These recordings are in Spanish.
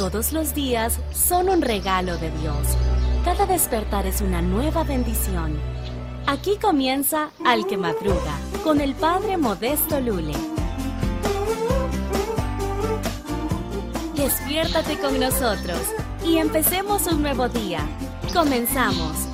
Todos los días son un regalo de Dios. Cada despertar es una nueva bendición. Aquí comienza Al que Madruga con el Padre Modesto Lule. Despiértate con nosotros y empecemos un nuevo día. Comenzamos.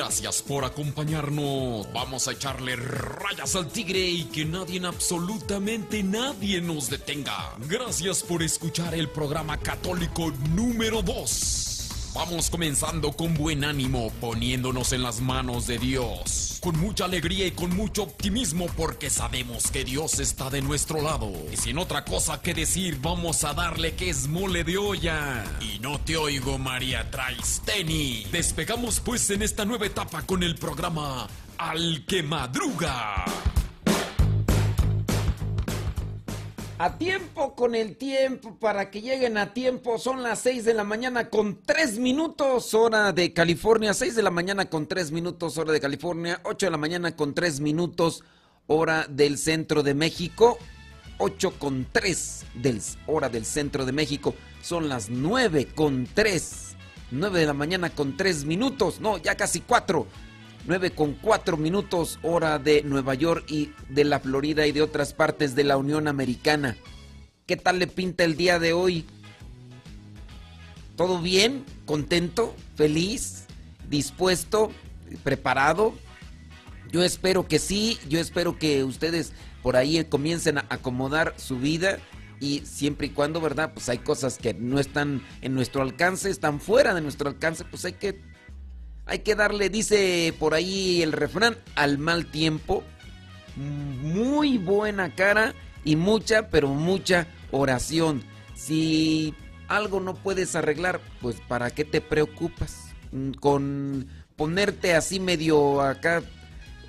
Gracias por acompañarnos. Vamos a echarle rayas al tigre y que nadie, absolutamente nadie nos detenga. Gracias por escuchar el programa católico número 2. Vamos comenzando con buen ánimo, poniéndonos en las manos de Dios. Con mucha alegría y con mucho optimismo porque sabemos que Dios está de nuestro lado. Y sin otra cosa que decir, vamos a darle que es mole de olla. Y no te oigo, María Traisteni. Despegamos pues en esta nueva etapa con el programa Al que Madruga. A tiempo con el tiempo, para que lleguen a tiempo, son las 6 de la mañana con 3 minutos, hora de California, 6 de la mañana con 3 minutos, hora de California, 8 de la mañana con 3 minutos, hora del centro de México, 8 con 3 del, hora del centro de México, son las 9 con 3, 9 de la mañana con 3 minutos, no, ya casi 4. 9 con 4 minutos hora de Nueva York y de la Florida y de otras partes de la Unión Americana. ¿Qué tal le pinta el día de hoy? ¿Todo bien? ¿Contento? ¿Feliz? ¿Dispuesto? ¿Preparado? Yo espero que sí, yo espero que ustedes por ahí comiencen a acomodar su vida y siempre y cuando, ¿verdad? Pues hay cosas que no están en nuestro alcance, están fuera de nuestro alcance, pues hay que hay que darle, dice por ahí el refrán, al mal tiempo. Muy buena cara y mucha, pero mucha oración. Si algo no puedes arreglar, pues ¿para qué te preocupas? Con ponerte así medio acá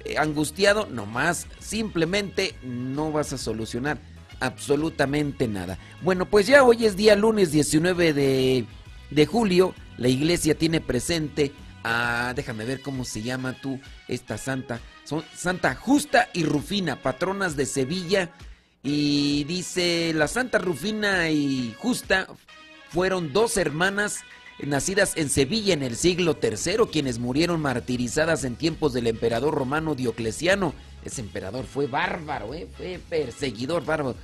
eh, angustiado, nomás, simplemente no vas a solucionar absolutamente nada. Bueno, pues ya hoy es día lunes 19 de, de julio, la iglesia tiene presente Ah, déjame ver cómo se llama tú, esta santa. Son Santa Justa y Rufina, patronas de Sevilla. Y dice, la Santa Rufina y Justa fueron dos hermanas nacidas en Sevilla en el siglo III, quienes murieron martirizadas en tiempos del emperador romano Diocleciano. Ese emperador fue bárbaro, ¿eh? fue perseguidor bárbaro.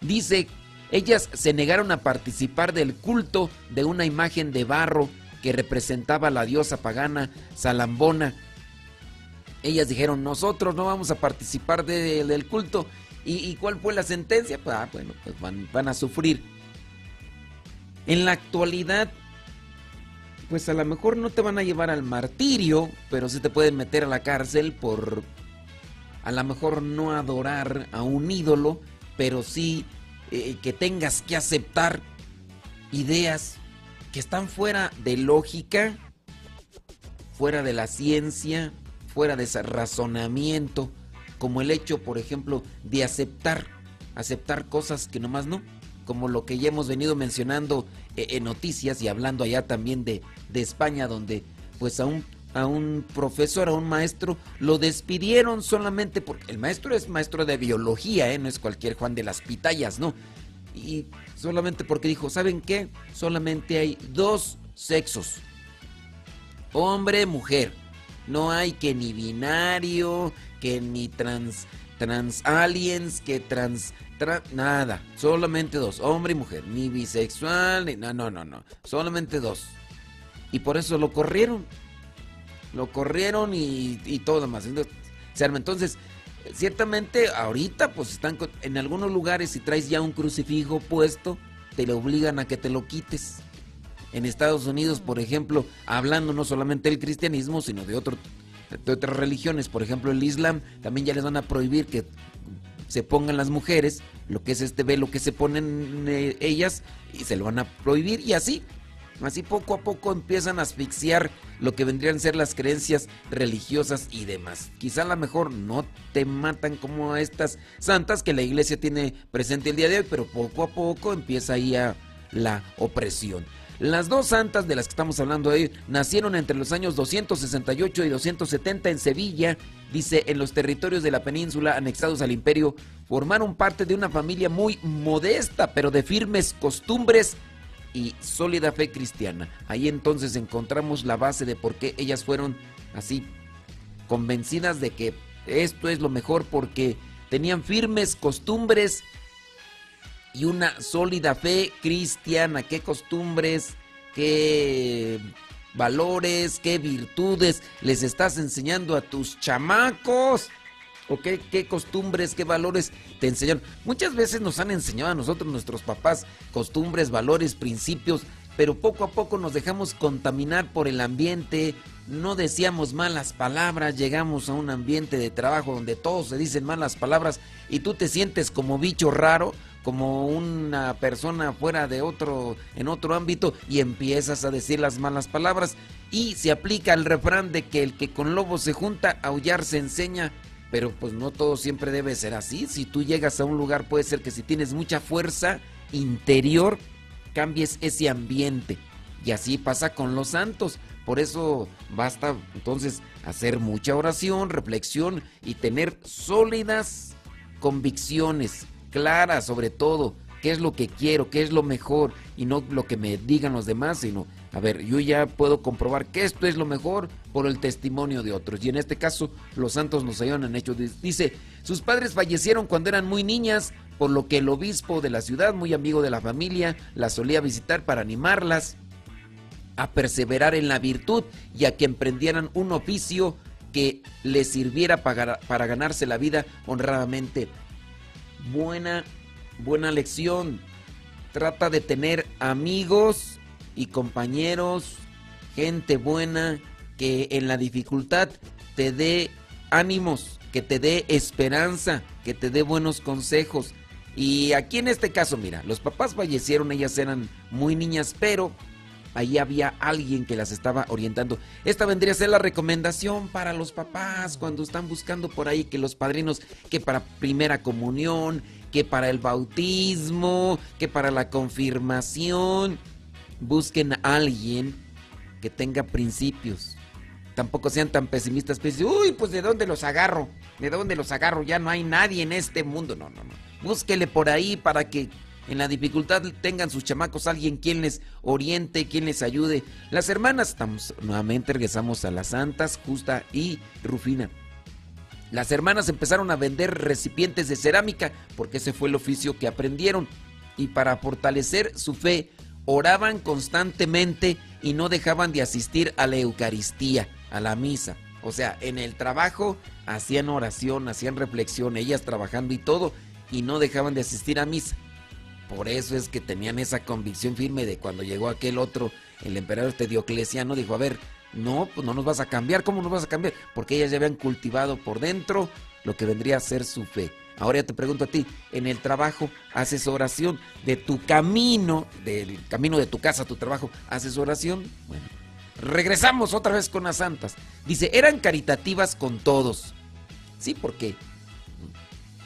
Dice, ellas se negaron a participar del culto de una imagen de barro que representaba a la diosa pagana Salambona. Ellas dijeron, nosotros no vamos a participar del culto. ¿Y, cuál fue la sentencia? Pues, ah, bueno, pues van, a sufrir. En la actualidad, pues a lo mejor no te van a llevar al martirio, pero sí te pueden meter a la cárcel por a lo mejor no adorar a un ídolo, pero sí eh, que tengas que aceptar ideas que están fuera de lógica, fuera de la ciencia, fuera de ese razonamiento, como el hecho, por ejemplo, de aceptar, aceptar cosas que nomás no, como lo que ya hemos venido mencionando eh, en noticias y hablando allá también de, de España, donde pues a un, a un profesor, a un maestro, lo despidieron solamente porque el maestro es maestro de biología, ¿eh? no es cualquier Juan de las Pitayas, ¿no? Y solamente porque dijo, ¿saben qué? Solamente hay dos sexos. Hombre, mujer. No hay que ni binario, que ni trans, trans aliens, que trans, nada. Solamente dos, hombre y mujer. Ni bisexual, ni, no, no, no, no. Solamente dos. Y por eso lo corrieron. Lo corrieron y, y todo más. Entonces, entonces ciertamente ahorita pues están en algunos lugares si traes ya un crucifijo puesto, te le obligan a que te lo quites. En Estados Unidos, por ejemplo, hablando no solamente del cristianismo, sino de, de otras religiones, por ejemplo el Islam, también ya les van a prohibir que se pongan las mujeres, lo que es este velo que se ponen eh, ellas, y se lo van a prohibir y así Así poco a poco empiezan a asfixiar lo que vendrían a ser las creencias religiosas y demás. Quizá a lo mejor no te matan como a estas santas que la iglesia tiene presente el día de hoy, pero poco a poco empieza ahí la opresión. Las dos santas de las que estamos hablando hoy nacieron entre los años 268 y 270 en Sevilla. Dice, en los territorios de la península anexados al imperio, formaron parte de una familia muy modesta, pero de firmes costumbres y sólida fe cristiana. Ahí entonces encontramos la base de por qué ellas fueron así convencidas de que esto es lo mejor porque tenían firmes costumbres y una sólida fe cristiana. ¿Qué costumbres, qué valores, qué virtudes les estás enseñando a tus chamacos? ¿O qué, qué, costumbres, qué valores te enseñaron? Muchas veces nos han enseñado a nosotros, nuestros papás, costumbres, valores, principios, pero poco a poco nos dejamos contaminar por el ambiente, no decíamos malas palabras, llegamos a un ambiente de trabajo donde todos se dicen malas palabras y tú te sientes como bicho raro, como una persona fuera de otro, en otro ámbito y empiezas a decir las malas palabras. Y se aplica el refrán de que el que con lobo se junta, aullar se enseña, pero pues no todo siempre debe ser así. Si tú llegas a un lugar puede ser que si tienes mucha fuerza interior, cambies ese ambiente. Y así pasa con los santos. Por eso basta entonces hacer mucha oración, reflexión y tener sólidas convicciones clara sobre todo, qué es lo que quiero, qué es lo mejor y no lo que me digan los demás, sino, a ver, yo ya puedo comprobar que esto es lo mejor por el testimonio de otros. Y en este caso, los santos nos ayudan hecho. Dice, sus padres fallecieron cuando eran muy niñas, por lo que el obispo de la ciudad, muy amigo de la familia, las solía visitar para animarlas a perseverar en la virtud y a que emprendieran un oficio que les sirviera para ganarse la vida honradamente buena, buena lección. Trata de tener amigos y compañeros, gente buena que en la dificultad te dé ánimos, que te dé esperanza, que te dé buenos consejos. Y aquí en este caso, mira, los papás fallecieron, ellas eran muy niñas, pero ahí había alguien que las estaba orientando. Esta vendría a ser la recomendación para los papás cuando están buscando por ahí que los padrinos, que para primera comunión, que para el bautismo, que para la confirmación, busquen a alguien que tenga principios. Tampoco sean tan pesimistas, pues, uy, pues de dónde los agarro, de dónde los agarro, ya no hay nadie en este mundo. No, no, no. Búsquele por ahí para que en la dificultad tengan sus chamacos alguien quien les oriente, quien les ayude. Las hermanas, estamos, nuevamente regresamos a las santas, Justa y Rufina. Las hermanas empezaron a vender recipientes de cerámica porque ese fue el oficio que aprendieron. Y para fortalecer su fe, oraban constantemente y no dejaban de asistir a la Eucaristía, a la misa. O sea, en el trabajo hacían oración, hacían reflexión, ellas trabajando y todo, y no dejaban de asistir a misa. Por eso es que tenían esa convicción firme de cuando llegó aquel otro, el emperador este Diocleciano, dijo, a ver, no, pues no nos vas a cambiar, ¿cómo nos vas a cambiar? Porque ellas ya habían cultivado por dentro lo que vendría a ser su fe. Ahora ya te pregunto a ti, en el trabajo haces oración de tu camino, del camino de tu casa tu trabajo, haces oración. Bueno, regresamos otra vez con las santas. Dice, eran caritativas con todos. Sí, porque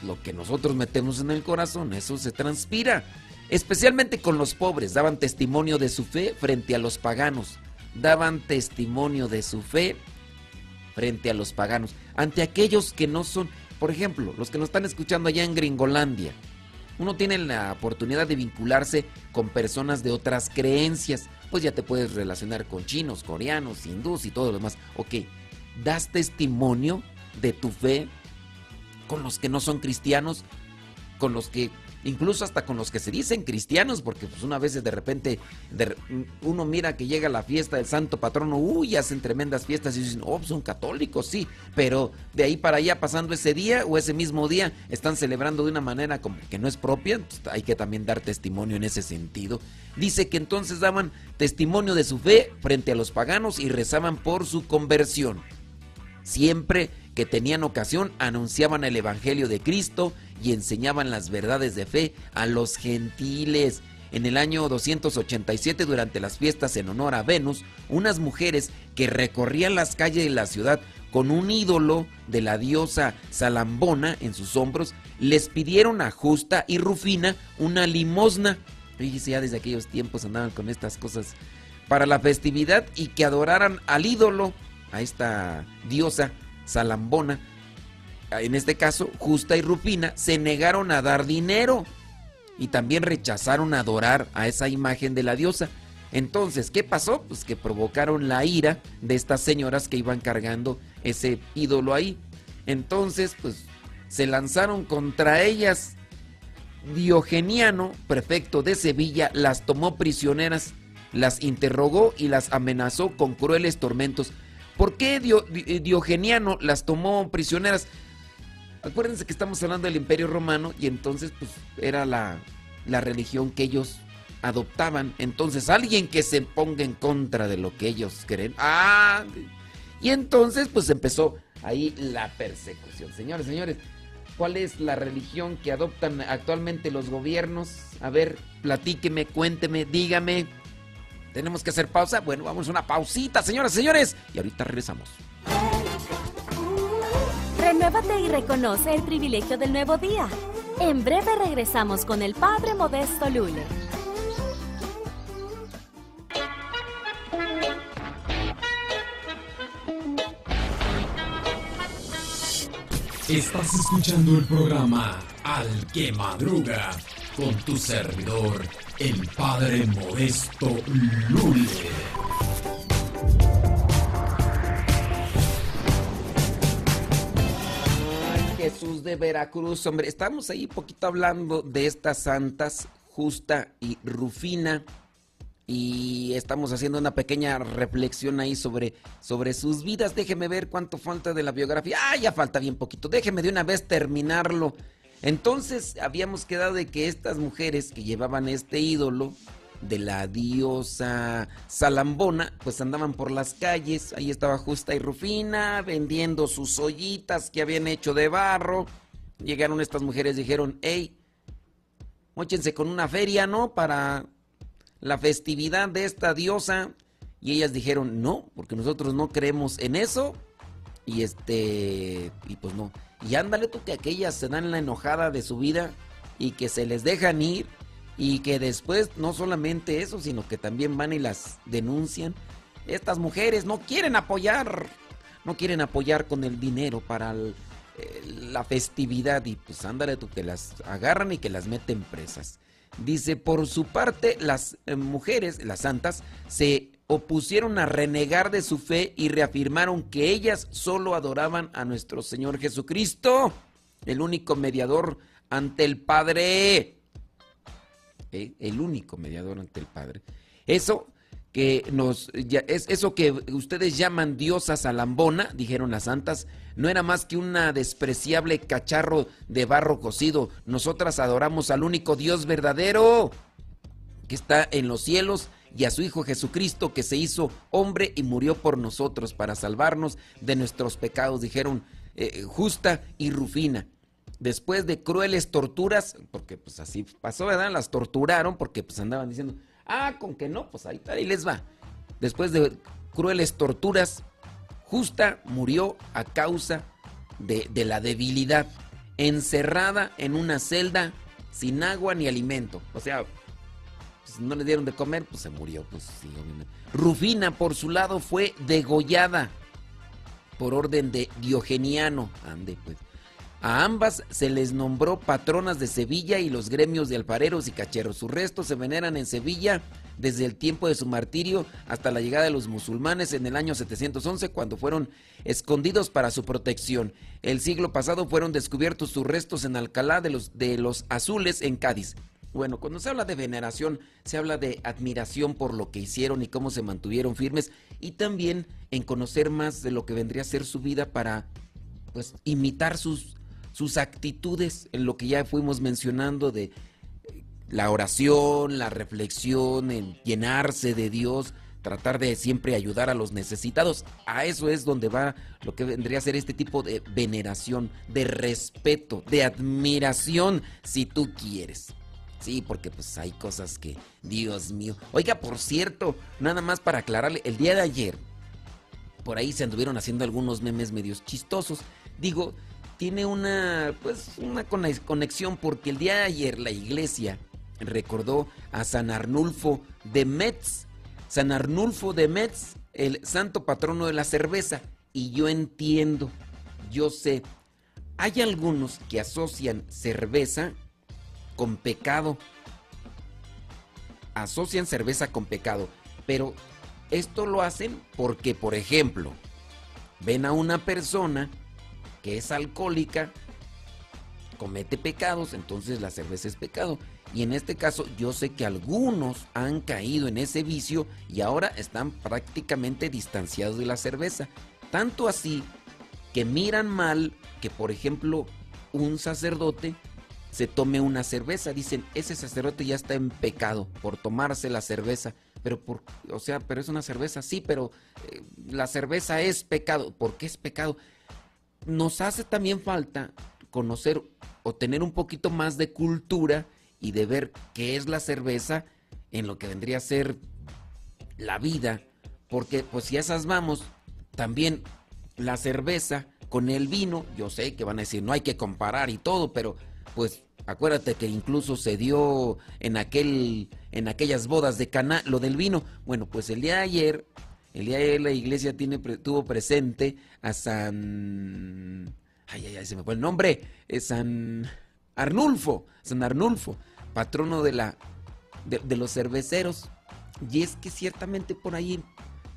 lo que nosotros metemos en el corazón, eso se transpira. Especialmente con los pobres, daban testimonio de su fe frente a los paganos. Daban testimonio de su fe frente a los paganos. Ante aquellos que no son, por ejemplo, los que nos están escuchando allá en Gringolandia. Uno tiene la oportunidad de vincularse con personas de otras creencias. Pues ya te puedes relacionar con chinos, coreanos, hindús y todo lo demás. Ok, das testimonio de tu fe con los que no son cristianos, con los que, incluso hasta con los que se dicen cristianos, porque pues una vez de repente uno mira que llega la fiesta del santo patrono, uy, hacen tremendas fiestas y dicen, oh, pues, son católicos, sí, pero de ahí para allá pasando ese día o ese mismo día están celebrando de una manera como que no es propia, pues, hay que también dar testimonio en ese sentido. Dice que entonces daban testimonio de su fe frente a los paganos y rezaban por su conversión. Siempre que tenían ocasión anunciaban el Evangelio de Cristo y enseñaban las verdades de fe a los gentiles. En el año 287, durante las fiestas en honor a Venus, unas mujeres que recorrían las calles de la ciudad con un ídolo de la diosa Salambona en sus hombros, les pidieron a Justa y Rufina una limosna. Fíjese, ya desde aquellos tiempos andaban con estas cosas para la festividad y que adoraran al ídolo, a esta diosa Salambona. En este caso, Justa y Rufina se negaron a dar dinero y también rechazaron adorar a esa imagen de la diosa. Entonces, ¿qué pasó? Pues que provocaron la ira de estas señoras que iban cargando ese ídolo ahí. Entonces, pues se lanzaron contra ellas. Diogeniano, prefecto de Sevilla, las tomó prisioneras, las interrogó y las amenazó con crueles tormentos. ¿Por qué Diogeniano las tomó prisioneras? Acuérdense que estamos hablando del Imperio Romano y entonces pues era la, la religión que ellos adoptaban. Entonces alguien que se ponga en contra de lo que ellos creen. Ah, y entonces pues empezó ahí la persecución. Señores, señores, ¿cuál es la religión que adoptan actualmente los gobiernos? A ver, platíqueme, cuénteme, dígame. ¿Tenemos que hacer pausa? Bueno, vamos a una pausita, señoras, señores. Y ahorita regresamos. Renuévate y reconoce el privilegio del nuevo día. En breve regresamos con el Padre Modesto Lule. Estás escuchando el programa Al que Madruga con tu servidor, el Padre Modesto Lule. Jesús de Veracruz, hombre, estamos ahí poquito hablando de estas santas, Justa y Rufina, y estamos haciendo una pequeña reflexión ahí sobre, sobre sus vidas. Déjeme ver cuánto falta de la biografía. Ah, ya falta bien poquito. Déjeme de una vez terminarlo. Entonces habíamos quedado de que estas mujeres que llevaban este ídolo, de la diosa Salambona, pues andaban por las calles, ahí estaba Justa y Rufina vendiendo sus ollitas que habían hecho de barro. Llegaron estas mujeres, dijeron, hey, móchense con una feria, ¿no? Para la festividad de esta diosa. Y ellas dijeron, no, porque nosotros no creemos en eso. Y este, y pues no. Y ándale tú que aquellas se dan la enojada de su vida y que se les dejan ir y que después no solamente eso, sino que también van y las denuncian. Estas mujeres no quieren apoyar, no quieren apoyar con el dinero para la festividad y pues ándale tú que las agarran y que las meten presas. Dice, por su parte, las eh, mujeres, las santas, se opusieron a renegar de su fe y reafirmaron que ellas solo adoraban a nuestro Señor Jesucristo, el único mediador ante el Padre. ¿eh? el único mediador ante el Padre. Eso que nos es eso que ustedes llaman diosa salambona, dijeron las santas, no era más que una despreciable cacharro de barro cocido. Nosotras adoramos al único Dios verdadero que está en los cielos y a su Hijo Jesucristo que se hizo hombre y murió por nosotros para salvarnos de nuestros pecados, dijeron eh, Justa y Rufina después de crueles torturas, porque pues así pasó, ¿verdad? Las torturaron porque pues andaban diciendo, ah, con que no, pues ahí, ahí les va. Después de crueles torturas, Justa murió a causa de, la debilidad, encerrada en una celda sin agua ni alimento. O sea, pues, no le dieron de comer, pues se murió, pues sí, Rufina, por su lado, fue degollada por orden de Diogeniano. Ande, pues. A ambas se les nombró patronas de Sevilla y los gremios de alfareros y cacheros. Sus restos se veneran en Sevilla desde el tiempo de su martirio hasta la llegada de los musulmanes en el año 711 cuando fueron escondidos para su protección. El siglo pasado fueron descubiertos sus restos en Alcalá de los, de los Azules en Cádiz. Bueno, cuando se habla de veneración, se habla de admiración por lo que hicieron y cómo se mantuvieron firmes y también en conocer más de lo que vendría a ser su vida para pues imitar sus sus actitudes, en lo que ya fuimos mencionando de eh, la oración, la reflexión, el llenarse de Dios, tratar de siempre ayudar a los necesitados. A eso es donde va lo que vendría a ser este tipo de veneración, de respeto, de admiración, si tú quieres. Sí, porque pues hay cosas que, Dios mío. Oiga, por cierto, nada más para aclararle, el día de ayer, por ahí se anduvieron haciendo algunos memes medios chistosos. Digo, tiene una, pues, una conexión porque el día de ayer la iglesia recordó a San Arnulfo de Metz. San Arnulfo de Metz, el santo patrono de la cerveza. Y yo entiendo, yo sé, hay algunos que asocian cerveza con pecado. Asocian cerveza con pecado. Pero esto lo hacen porque, por ejemplo, ven a una persona que es alcohólica, comete pecados, entonces la cerveza es pecado. Y en este caso yo sé que algunos han caído en ese vicio y ahora están prácticamente distanciados de la cerveza. Tanto así que miran mal que, por ejemplo, un sacerdote se tome una cerveza. Dicen, ese sacerdote ya está en pecado por tomarse la cerveza. Pero, por, o sea, pero es una cerveza, sí, pero eh, la cerveza es pecado. ¿Por qué es pecado? Nos hace también falta conocer o tener un poquito más de cultura y de ver qué es la cerveza en lo que vendría a ser la vida. Porque, pues, si a esas vamos, también la cerveza con el vino, yo sé que van a decir, no hay que comparar y todo, pero pues acuérdate que incluso se dio en aquel en aquellas bodas de Caná lo del vino. Bueno, pues el día de ayer, el día de ayer la iglesia tuvo presente a San ay ay ay se me fue el nombre, es San Arnulfo, San Arnulfo, patrono de la de, de los cerveceros. Y es que ciertamente por ahí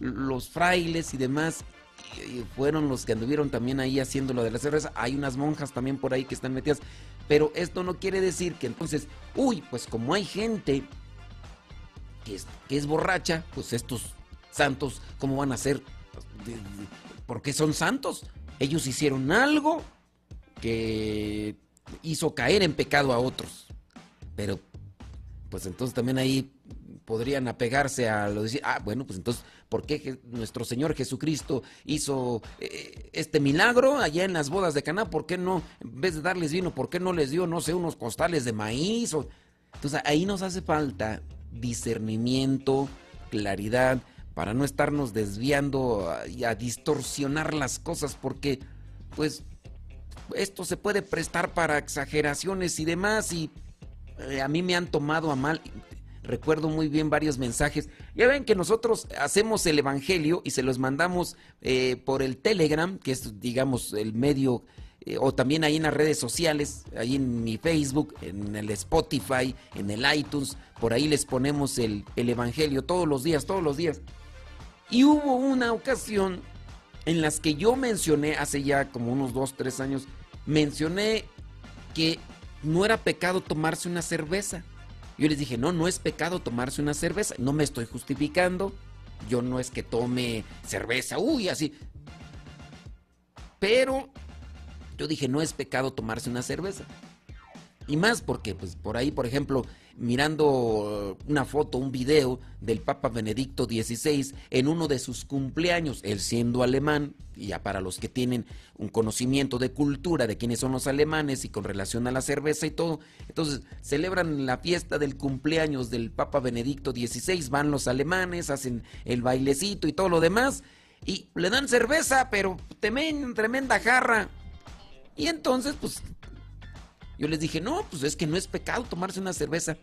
los frailes y demás fueron los que anduvieron también ahí haciendo lo de la cerveza. Hay unas monjas también por ahí que están metidas. Pero esto no quiere decir que entonces, uy, pues como hay gente que es, que es borracha, pues estos santos, ¿cómo van a ser? ¿Por qué son santos? Ellos hicieron algo que hizo caer en pecado a otros. Pero, pues entonces también ahí podrían apegarse a lo de decir, ah, bueno, pues entonces, ¿por qué nuestro Señor Jesucristo hizo eh, este milagro allá en las bodas de Caná? ¿Por qué no, en vez de darles vino, por qué no les dio, no sé, unos costales de maíz? Entonces ahí nos hace falta discernimiento, claridad, para no estarnos desviando y a, distorsionar las cosas, porque pues esto se puede prestar para exageraciones y demás y eh, a mí me han tomado a mal recuerdo muy bien varios mensajes. Ya ven que nosotros hacemos el Evangelio y se los mandamos eh, por el Telegram, que es, digamos, el medio, eh, o también ahí en las redes sociales, ahí en mi Facebook, en el Spotify, en el iTunes, por ahí les ponemos el, el Evangelio todos los días, todos los días. Y hubo una ocasión en las que yo mencioné, hace ya como unos dos, tres años, mencioné que no era pecado tomarse una cerveza. Yo les dije, no, no es pecado tomarse una cerveza. No me estoy justificando. Yo no es que tome cerveza, uy, así. Pero yo dije, no es pecado tomarse una cerveza. Y más porque, pues, por ahí, por ejemplo, mirando una foto, un video del Papa Benedicto XVI en uno de sus cumpleaños, él siendo alemán, ya para los que tienen un conocimiento de cultura de quiénes son los alemanes y con relación a la cerveza y todo, entonces celebran la fiesta del cumpleaños del Papa Benedicto XVI, van los alemanes, hacen el bailecito y todo lo demás, y le dan cerveza, pero tremenda jarra. Y entonces, pues yo les dije, no, pues es que no es pecado tomarse una cerveza.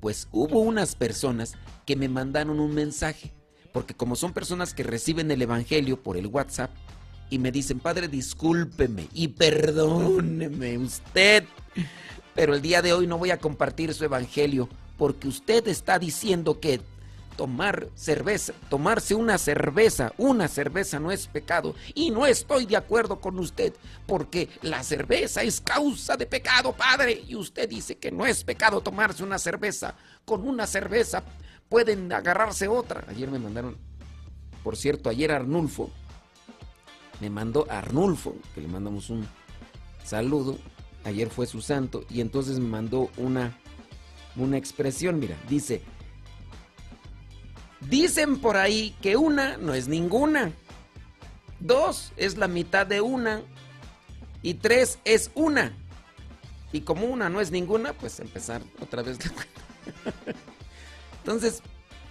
Pues hubo unas personas que me mandaron un mensaje, porque como son personas que reciben el Evangelio por el WhatsApp, y me dicen, Padre, discúlpeme y perdóneme usted, pero el día de hoy no voy a compartir su Evangelio, porque usted está diciendo que tomar cerveza, tomarse una cerveza, una cerveza no es pecado. Y no estoy de acuerdo con usted, porque la cerveza es causa de pecado, padre. Y usted dice que no es pecado tomarse una cerveza. Con una cerveza pueden agarrarse otra. Ayer me mandaron, por cierto, ayer Arnulfo, me mandó Arnulfo, que le mandamos un saludo. Ayer fue su santo y entonces me mandó una, una expresión, mira, dice, Dicen por ahí que una no es ninguna. Dos es la mitad de una. Y tres es una. Y como una no es ninguna, pues empezar otra vez. Entonces,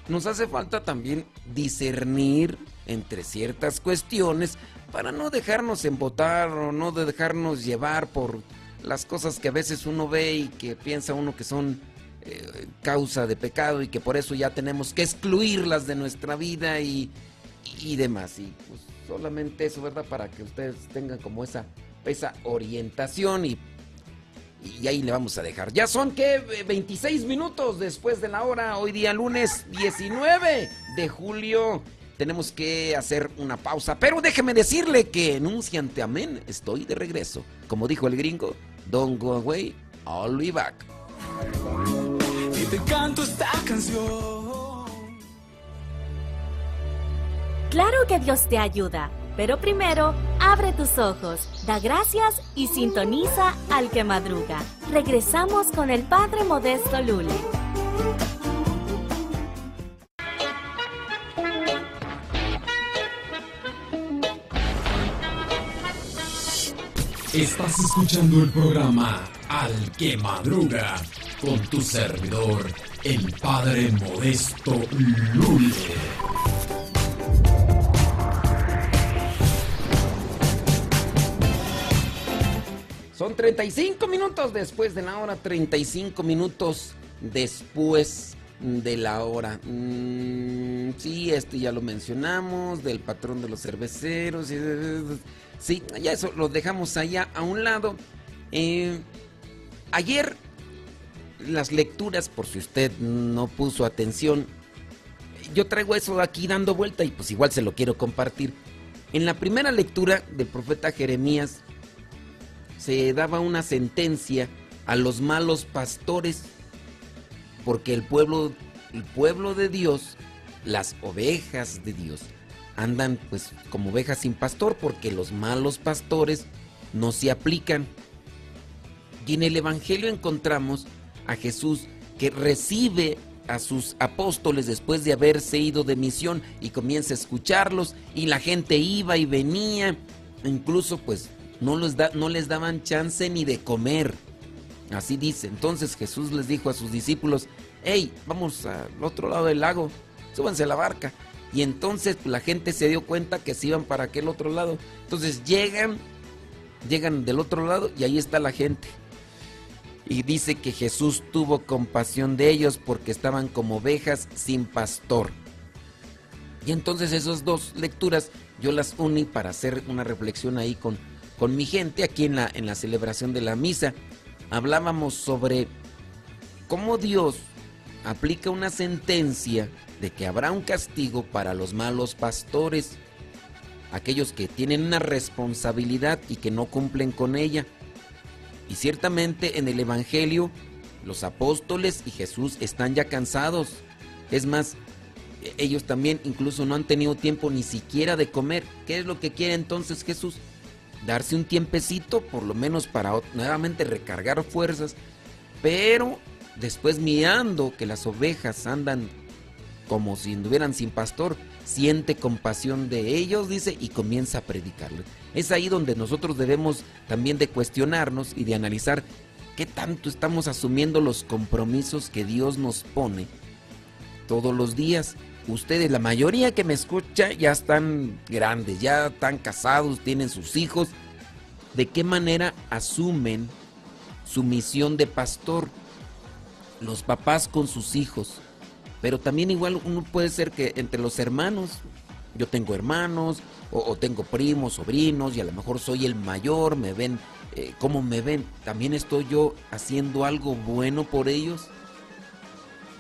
nos hace falta también discernir entre ciertas cuestiones para no dejarnos embotar o no dejarnos llevar por las cosas que a veces uno ve y que piensa uno que son causa de pecado y que por eso ya tenemos que excluirlas de nuestra vida y, y demás. Y pues solamente eso, ¿verdad? Para que ustedes tengan como esa, esa orientación y, y ahí le vamos a dejar. Ya son que 26 minutos después de la hora, hoy día lunes 19 de julio. Tenemos que hacer una pausa, pero déjeme decirle que enunciante amén, estoy de regreso. Como dijo el gringo, don't go away, I'll be back. Y te canto esta canción. Claro que Dios te ayuda, pero primero abre tus ojos, da gracias y sintoniza al que madruga. Regresamos con el Padre Modesto Lule. Estás escuchando el programa Al que madruga con tu servidor, el Padre Modesto Lule. Son 35 minutos después de la hora, 35 minutos después de la hora. Mm, sí, este ya lo mencionamos, del patrón de los cerveceros. Sí, ya eso lo dejamos allá a un lado. Eh, ayer las lecturas, por si usted no puso atención, yo traigo eso aquí dando vuelta y pues igual se lo quiero compartir. En la primera lectura del profeta Jeremías, se daba una sentencia a los malos pastores, porque el pueblo, el pueblo de Dios, las ovejas de Dios, andan pues como ovejas sin pastor, porque los malos pastores no se aplican. Y en el Evangelio encontramos a Jesús que recibe a sus apóstoles después de haberse ido de misión y comienza a escucharlos y la gente iba y venía, incluso pues no les, da, no les daban chance ni de comer. Así dice. Entonces Jesús les dijo a sus discípulos, hey, vamos al otro lado del lago, súbanse a la barca. Y entonces la gente se dio cuenta que se iban para aquel otro lado. Entonces llegan, llegan del otro lado y ahí está la gente. Y dice que Jesús tuvo compasión de ellos porque estaban como ovejas sin pastor. Y entonces esas dos lecturas yo las uní para hacer una reflexión ahí con, con mi gente aquí en la, en la celebración de la misa. Hablábamos sobre cómo Dios aplica una sentencia de que habrá un castigo para los malos pastores, aquellos que tienen una responsabilidad y que no cumplen con ella. Y ciertamente en el Evangelio los apóstoles y Jesús están ya cansados. Es más, ellos también incluso no han tenido tiempo ni siquiera de comer. ¿Qué es lo que quiere entonces Jesús? darse un tiempecito, por lo menos para nuevamente recargar fuerzas, pero después mirando que las ovejas andan como si anduvieran sin pastor, siente compasión de ellos, dice, y comienza a predicarles. Es ahí donde nosotros debemos también de cuestionarnos y de analizar qué tanto estamos asumiendo los compromisos que Dios nos pone todos los días. Ustedes, la mayoría que me escucha, ya están grandes, ya están casados, tienen sus hijos. ¿De qué manera asumen su misión de pastor? Los papás con sus hijos. Pero también igual uno puede ser que entre los hermanos, yo tengo hermanos o, tengo primos, sobrinos y a lo mejor soy el mayor, me ven, eh, ¿cómo me ven? ¿También estoy yo haciendo algo bueno por ellos?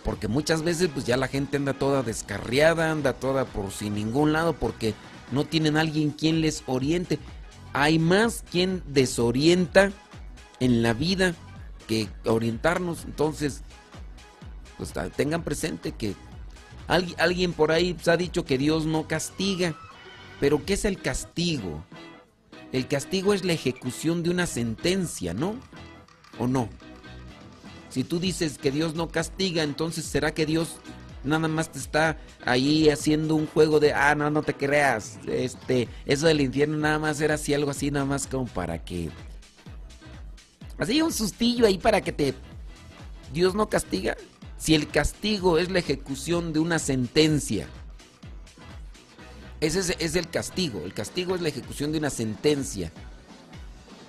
Porque muchas veces pues ya la gente anda toda descarriada, anda toda por sin ningún lado porque no tienen alguien quien les oriente. Hay más quien desorienta en la vida que orientarnos. Entonces, pues tengan presente que alguien, por ahí ha dicho que Dios no castiga. Pero ¿qué es el castigo? El castigo es la ejecución de una sentencia, ¿no? ¿O no? Si tú dices que Dios no castiga, entonces ¿será que Dios nada más te está ahí haciendo un juego de, ah, no, no te creas, este, eso del infierno nada más era así, algo así, nada más como para que... Así un sustillo ahí para que te... Dios no castiga. Si el castigo es la ejecución de una sentencia, ese es, el castigo, el castigo es la ejecución de una sentencia.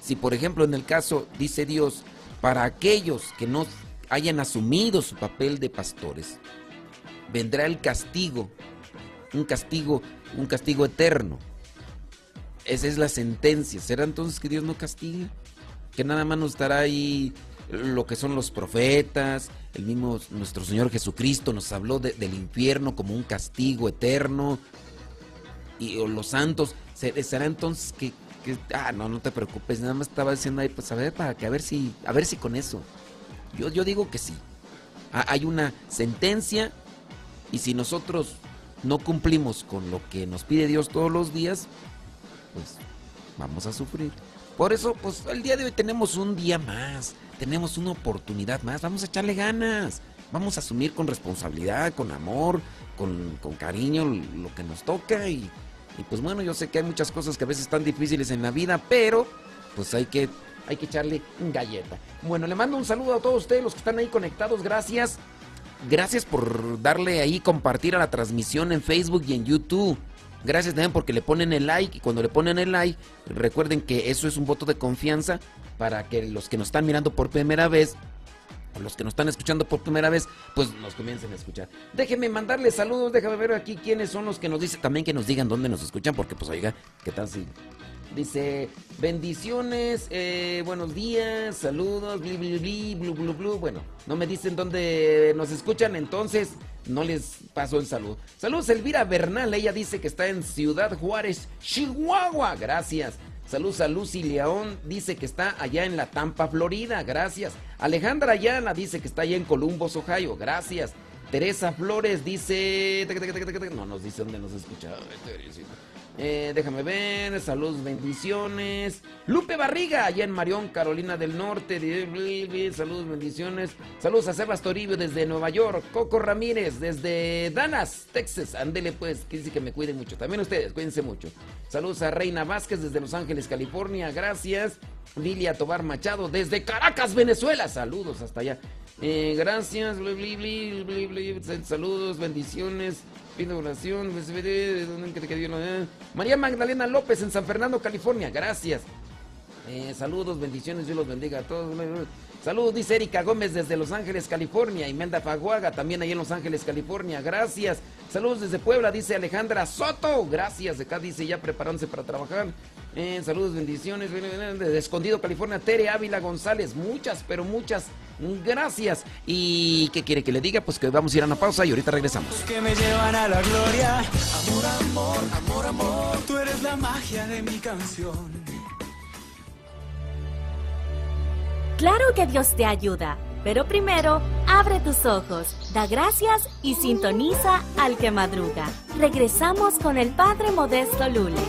Si por ejemplo en el caso dice Dios, para aquellos que no hayan asumido su papel de pastores, vendrá el castigo, un castigo, un castigo eterno. Esa es la sentencia. ¿Será entonces que Dios no castiga? Que nada más nos estará ahí lo que son los profetas, el mismo nuestro Señor Jesucristo nos habló del infierno como un castigo eterno, y los santos, será entonces que, ah, no, no te preocupes, nada más estaba diciendo ahí, pues a ver, para que a ver si, a ver si con eso. Yo, yo digo que sí. Hay una sentencia y si nosotros no cumplimos con lo que nos pide Dios todos los días, pues vamos a sufrir. Por eso, pues el día de hoy tenemos un día más, tenemos una oportunidad más, vamos a echarle ganas, vamos a asumir con responsabilidad, con amor, con, con cariño lo que nos toca y, y pues bueno, yo sé que hay muchas cosas que a veces están difíciles en la vida, pero pues hay que, hay que echarle galleta. Bueno, le mando un saludo a todos ustedes, los que están ahí conectados, gracias. Gracias por darle ahí compartir a la transmisión en Facebook y en YouTube. Gracias también porque le ponen el like y cuando le ponen el like, recuerden que eso es un voto de confianza para que los que nos están mirando por primera vez los que nos están escuchando por primera vez, pues nos comiencen a escuchar. Déjenme mandarles saludos, déjame ver aquí quiénes son los que nos dicen, también que nos digan dónde nos escuchan, porque pues oiga, ¿qué tal si... Dice, bendiciones, eh, buenos días, saludos, bli, bli, bli, blu, blu, blu. Bueno, no me dicen dónde nos escuchan, entonces no les paso el saludo. Saludos, Elvira Bernal, ella dice que está en Ciudad Juárez, Chihuahua. Gracias. Saludos a Lucy León, dice que está allá en la Tampa, Florida, gracias. Alejandra Ayala dice que está allá en Columbus, Ohio, gracias. Teresa Flores dice... No nos dice dónde nos escucha. Eh, déjame ver, saludos, bendiciones. Lupe Barriga, allá en Marión, Carolina del Norte. Saludos, bendiciones. Saludos a Sebas Toribio desde Nueva York. Coco Ramírez desde Dallas, Texas. Ándele pues, que dice que me cuide mucho. También ustedes, cuídense mucho. Saludos a Reina Vázquez desde Los Ángeles, California. Gracias. Lilia Tobar Machado desde Caracas, Venezuela. Saludos hasta allá. Eh, gracias. Saludos, bendiciones. Pido oración. María Magdalena López en San Fernando, California. Gracias. Eh, saludos, bendiciones. Dios los bendiga a todos. Saludos, dice Erika Gómez desde Los Ángeles, California. Y Menda Faguaga también ahí en Los Ángeles, California. Gracias. Saludos desde Puebla, dice Alejandra Soto. Gracias. De acá dice ya preparándose para trabajar. Eh, saludos, bendiciones. Desde Escondido, California. Tere Ávila González. Muchas, pero muchas gracias. ¿Y qué quiere que le diga? Pues que vamos a ir a una pausa y ahorita regresamos. Que me llevan a la gloria. Amor, amor, amor, amor. Tú eres la magia de mi canción. Claro que Dios te ayuda, pero primero abre tus ojos, da gracias y sintoniza al que madruga. Regresamos con el Padre Modesto Lule.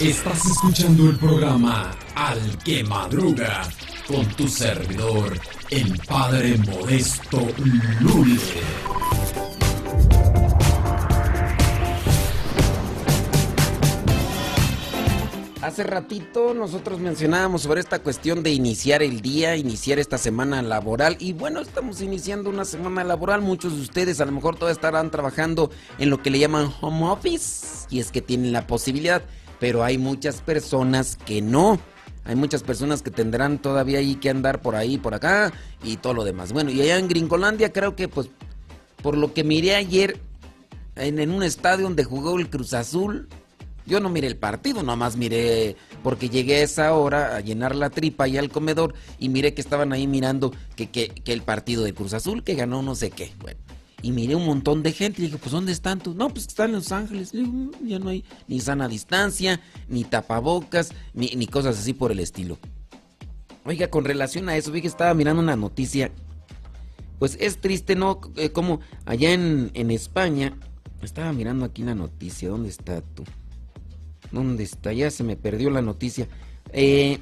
Estás escuchando el programa Al que madruga con tu servidor, el Padre Modesto Lule. Hace ratito nosotros mencionábamos sobre esta cuestión de iniciar el día, iniciar esta semana laboral. Y bueno, estamos iniciando una semana laboral. Muchos de ustedes a lo mejor todavía estarán trabajando en lo que le llaman home office. Y es que tienen la posibilidad. Pero hay muchas personas que no. Hay muchas personas que tendrán todavía ahí que andar por ahí, por acá y todo lo demás. Bueno, y allá en Gringolandia creo que pues por lo que miré ayer en, un estadio donde jugó el Cruz Azul, yo no miré el partido, nomás miré porque llegué a esa hora a llenar la tripa y al comedor y miré que estaban ahí mirando que, que, el partido de Cruz Azul que ganó no sé qué. Bueno, y miré un montón de gente y dije, pues ¿dónde están tú? No, pues están en Los Ángeles. Mm, ya no hay ni sana distancia, ni tapabocas, ni, ni cosas así por el estilo. Oiga, con relación a eso, vi que estaba mirando una noticia. Pues es triste, ¿no? Eh, como allá en, en España, estaba mirando aquí la noticia, ¿dónde está tú? ¿Dónde está? Ya se me perdió la noticia. Eh,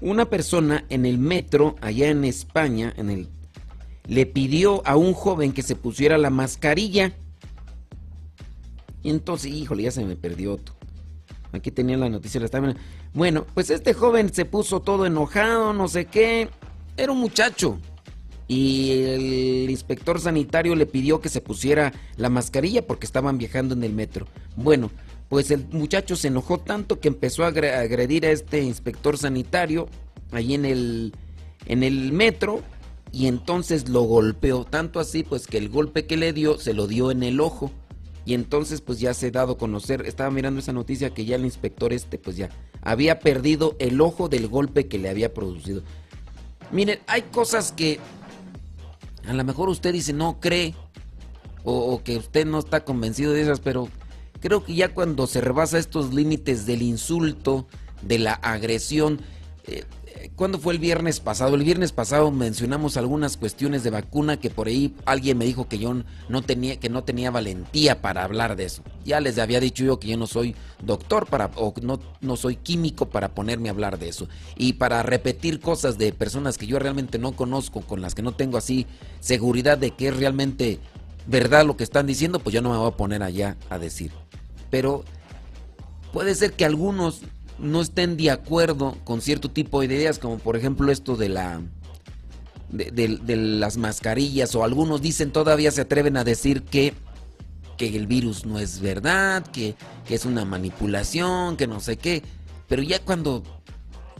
una persona en el metro, allá en España, en el, le pidió a un joven que se pusiera la mascarilla. Y entonces, híjole, ya se me perdió. Aquí tenía la noticia. La. Bueno, pues este joven se puso todo enojado, no sé qué. Era un muchacho. y el inspector sanitario le pidió que se pusiera la mascarilla porque estaban viajando en el metro. Bueno, pues el muchacho se enojó tanto que empezó a agredir a este inspector sanitario ahí en el, en el metro y entonces lo golpeó, tanto así pues que el golpe que le dio se lo dio en el ojo. Y entonces pues ya se ha dado a conocer, estaba mirando esa noticia que ya el inspector este pues ya había perdido el ojo del golpe que le había producido. Miren, hay cosas que a lo mejor usted dice no cree o, que usted no está convencido de esas, pero creo que ya cuando se rebasa estos límites del insulto, de la agresión, eh, ¿Cuándo fue el viernes pasado? El viernes pasado mencionamos algunas cuestiones de vacuna que por ahí alguien me dijo que yo no tenía, que no tenía valentía para hablar de eso. Ya les había dicho yo que yo no soy doctor para, o no, no soy químico para ponerme a hablar de eso. Y para repetir cosas de personas que yo realmente no conozco, con las que no tengo así seguridad de que es realmente verdad lo que están diciendo, pues yo no me voy a poner allá a decir. Pero puede ser que algunos no estén de acuerdo con cierto tipo de ideas, como por ejemplo esto de la de, las mascarillas, o algunos dicen todavía se atreven a decir que, que el virus no es verdad, que es una manipulación, que no sé qué, pero ya cuando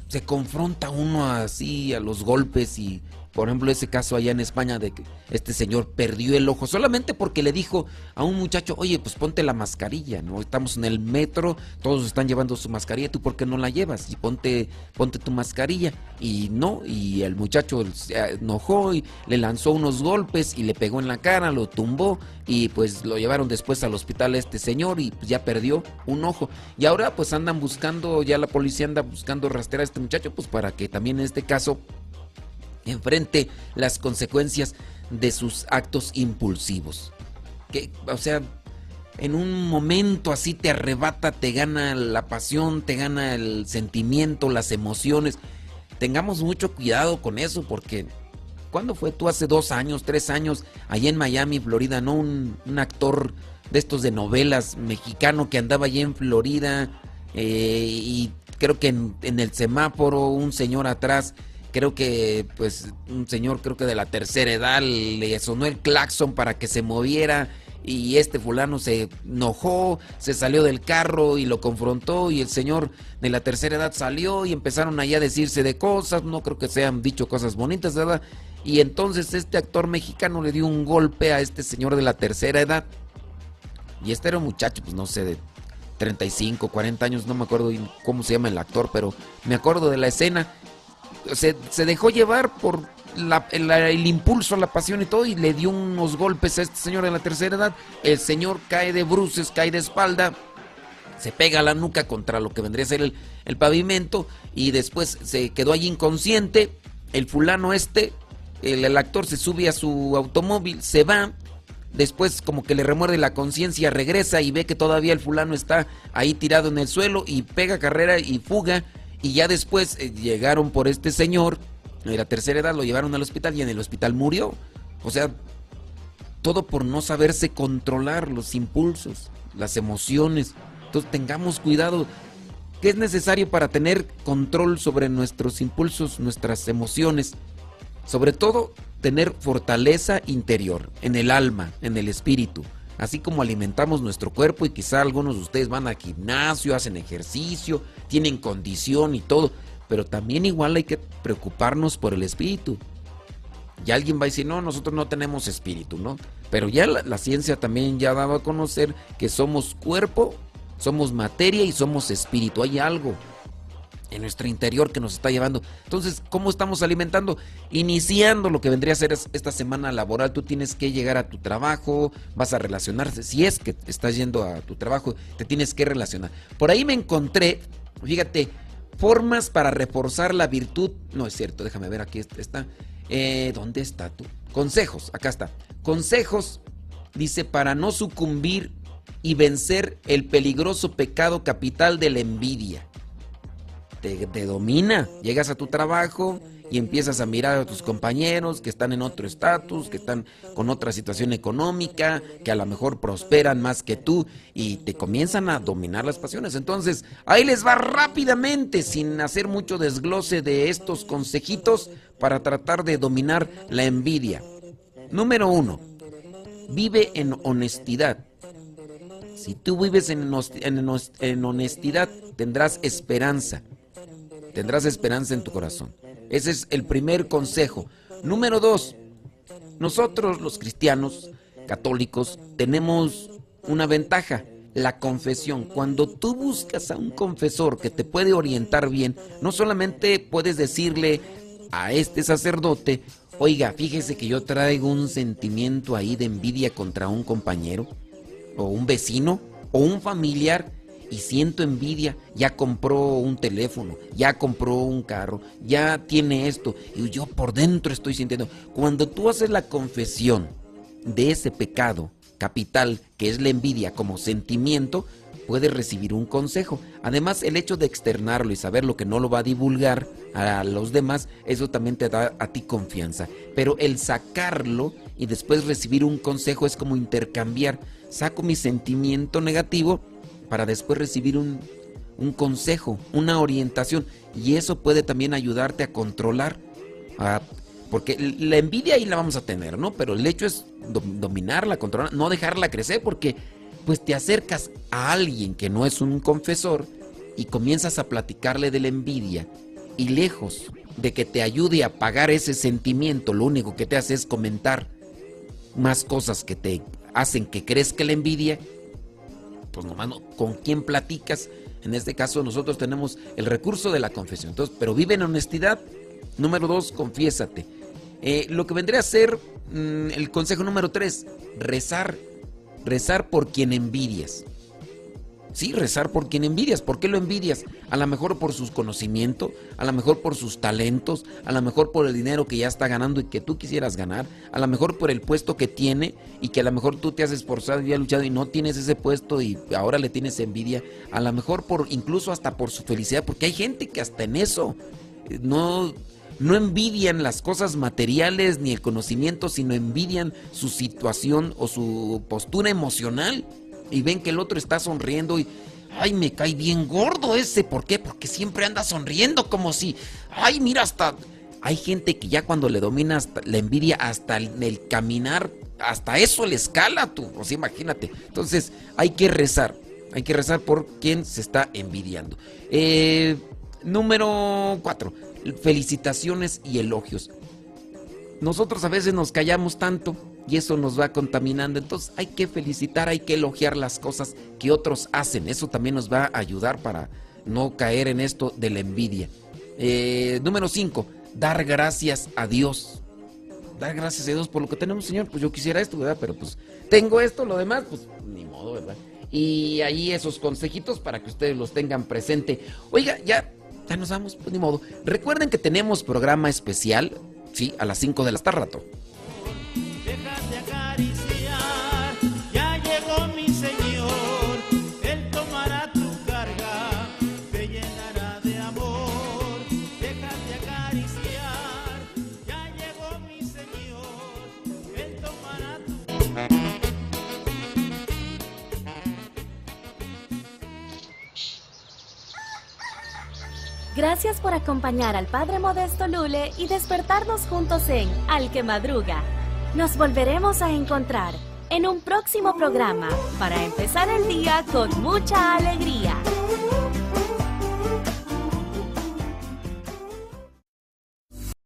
se confronta uno así a los golpes y por ejemplo, ese caso allá en España de que este señor perdió el ojo solamente porque le dijo a un muchacho, oye, pues ponte la mascarilla, ¿no? Estamos en el metro, todos están llevando su mascarilla, ¿tú por qué no la llevas? Y ponte, ponte tu mascarilla. Y no, y el muchacho se enojó y le lanzó unos golpes y le pegó en la cara, lo tumbó y pues lo llevaron después al hospital a este señor y pues ya perdió un ojo. Y ahora pues andan buscando, ya la policía anda buscando rastrear a este muchacho pues para que también en este caso enfrente las consecuencias de sus actos impulsivos. Que, o sea, en un momento así te arrebata, te gana la pasión, te gana el sentimiento, las emociones. Tengamos mucho cuidado con eso porque ¿cuándo fue tú hace dos años, tres años, allá en Miami, Florida, no? Un, actor de estos de novelas mexicano que andaba allá en Florida eh, y creo que en, en el semáforo un señor atrás creo que pues un señor creo que de la tercera edad le sonó el claxon para que se moviera y este fulano se enojó, se salió del carro y lo confrontó y el señor de la tercera edad salió y empezaron allá a decirse de cosas, no creo que se hayan dicho cosas bonitas, ¿verdad? Y entonces este actor mexicano le dio un golpe a este señor de la tercera edad. Y este era un muchacho, pues no sé, de 35, 40 años, no me acuerdo cómo se llama el actor, pero me acuerdo de la escena se, dejó llevar por el, impulso, la pasión y todo, y le dio unos golpes a este señor de la tercera edad. El señor cae de bruces, cae de espalda, se pega la nuca contra lo que vendría a ser el, el pavimento, y después se quedó allí inconsciente. El fulano este, el, el actor se sube a su automóvil, se va. Después como que le remuerde la conciencia, regresa y ve que todavía el fulano está ahí tirado en el suelo y pega carrera y fuga y ya después eh, llegaron por este señor, de la tercera edad, lo llevaron al hospital y en el hospital murió. O sea, todo por no saberse controlar los impulsos, las emociones. Entonces tengamos cuidado. ¿Qué es necesario para tener control sobre nuestros impulsos, nuestras emociones? Sobre todo, tener fortaleza interior, en el alma, en el espíritu así como alimentamos nuestro cuerpo y quizá algunos de ustedes van al gimnasio, hacen ejercicio, tienen condición y todo, pero también igual hay que preocuparnos por el espíritu. Y alguien va a decir, no, nosotros no tenemos espíritu, ¿no? Pero ya la, la ciencia también ya dado a conocer que somos cuerpo, somos materia y somos espíritu. Hay algo nuestro interior que nos está llevando. Entonces, ¿cómo estamos alimentando? Iniciando lo que vendría a ser esta semana laboral, tú tienes que llegar a tu trabajo, vas a relacionarse. Si es que estás yendo a tu trabajo, te tienes que relacionar. Por ahí me encontré, fíjate, formas para reforzar la virtud. No es cierto, déjame ver, aquí está. Eh, ¿Dónde está tú? Consejos, acá está. Consejos, dice, para no sucumbir y vencer el peligroso pecado capital de la envidia te, domina. Llegas a tu trabajo y empiezas a mirar a tus compañeros que están en otro estatus, que están con otra situación económica, que a lo mejor prosperan más que tú y te comienzan a dominar las pasiones. Entonces, ahí les va rápidamente, sin hacer mucho desglose de estos consejitos para tratar de dominar la envidia. Número uno, vive en honestidad. Si tú vives en, honestidad, tendrás esperanza. Tendrás esperanza en tu corazón. Ese es el primer consejo. Número dos, nosotros los cristianos católicos tenemos una ventaja, la confesión. Cuando tú buscas a un confesor que te puede orientar bien, no solamente puedes decirle a este sacerdote, oiga, fíjese que yo traigo un sentimiento ahí de envidia contra un compañero, o un vecino, o un familiar, y siento envidia, ya compró un teléfono, ya compró un carro, ya tiene esto, y yo por dentro estoy sintiendo. Cuando tú haces la confesión de ese pecado capital que es la envidia como sentimiento, puedes recibir un consejo. Además, el hecho de externarlo y saber lo que no lo va a divulgar a los demás, eso también te da a ti confianza. Pero el sacarlo y después recibir un consejo es como intercambiar. Saco mi sentimiento negativo para después recibir un, consejo, una orientación. Y eso puede también ayudarte a controlar. porque la envidia ahí la vamos a tener, ¿no? Pero el hecho es dominarla, controlarla, no dejarla crecer porque pues te acercas a alguien que no es un confesor y comienzas a platicarle de la envidia y lejos de que te ayude a pagar ese sentimiento, lo único que te hace es comentar más cosas que te hacen que crezca la envidia pues nomás con quién platicas. En este caso nosotros tenemos el recurso de la confesión. Entonces, pero vive en honestidad. Número dos, confiésate. Eh, lo que vendría a ser mm, el consejo número tres, rezar. Rezar por quien envidias. Sí, rezar por quien envidias. ¿Por qué lo envidias? A lo mejor por sus conocimientos, a lo mejor por sus talentos, a lo mejor por el dinero que ya está ganando y que tú quisieras ganar, a lo mejor por el puesto que tiene y que a lo mejor tú te has esforzado y has luchado y no tienes ese puesto y ahora le tienes envidia, a lo mejor por incluso hasta por su felicidad, porque hay gente que hasta en eso eh, no no envidian las cosas materiales ni el conocimiento, sino envidian su situación o su postura emocional y ven que el otro está sonriendo y, ay, me cae bien gordo ese. ¿Por qué? Porque siempre anda sonriendo como si, ay, mira, hasta... Hay gente que ya cuando le domina la envidia hasta el, caminar, hasta eso le escala tú. O sea, imagínate. Entonces, hay que rezar. Hay que rezar por quien se está envidiando. Eh, número cuatro. Felicitaciones y elogios. Nosotros a veces nos callamos tanto y eso nos va contaminando. Entonces hay que felicitar, hay que elogiar las cosas que otros hacen. Eso también nos va a ayudar para no caer en esto de la envidia. Eh, número 5, dar gracias a Dios. Dar gracias a Dios por lo que tenemos, Señor. Pues yo quisiera esto, ¿verdad? Pero pues tengo esto, lo demás, pues ni modo, ¿verdad? Y ahí esos consejitos para que ustedes los tengan presente. Oiga, ya, ya nos vamos, pues ni modo. Recuerden que tenemos programa especial, sí, a las 5 de la tarde rato. Gracias por acompañar al Padre Modesto Lule y despertarnos juntos en Al que Madruga. Nos volveremos a encontrar en un próximo programa para empezar el día con mucha alegría.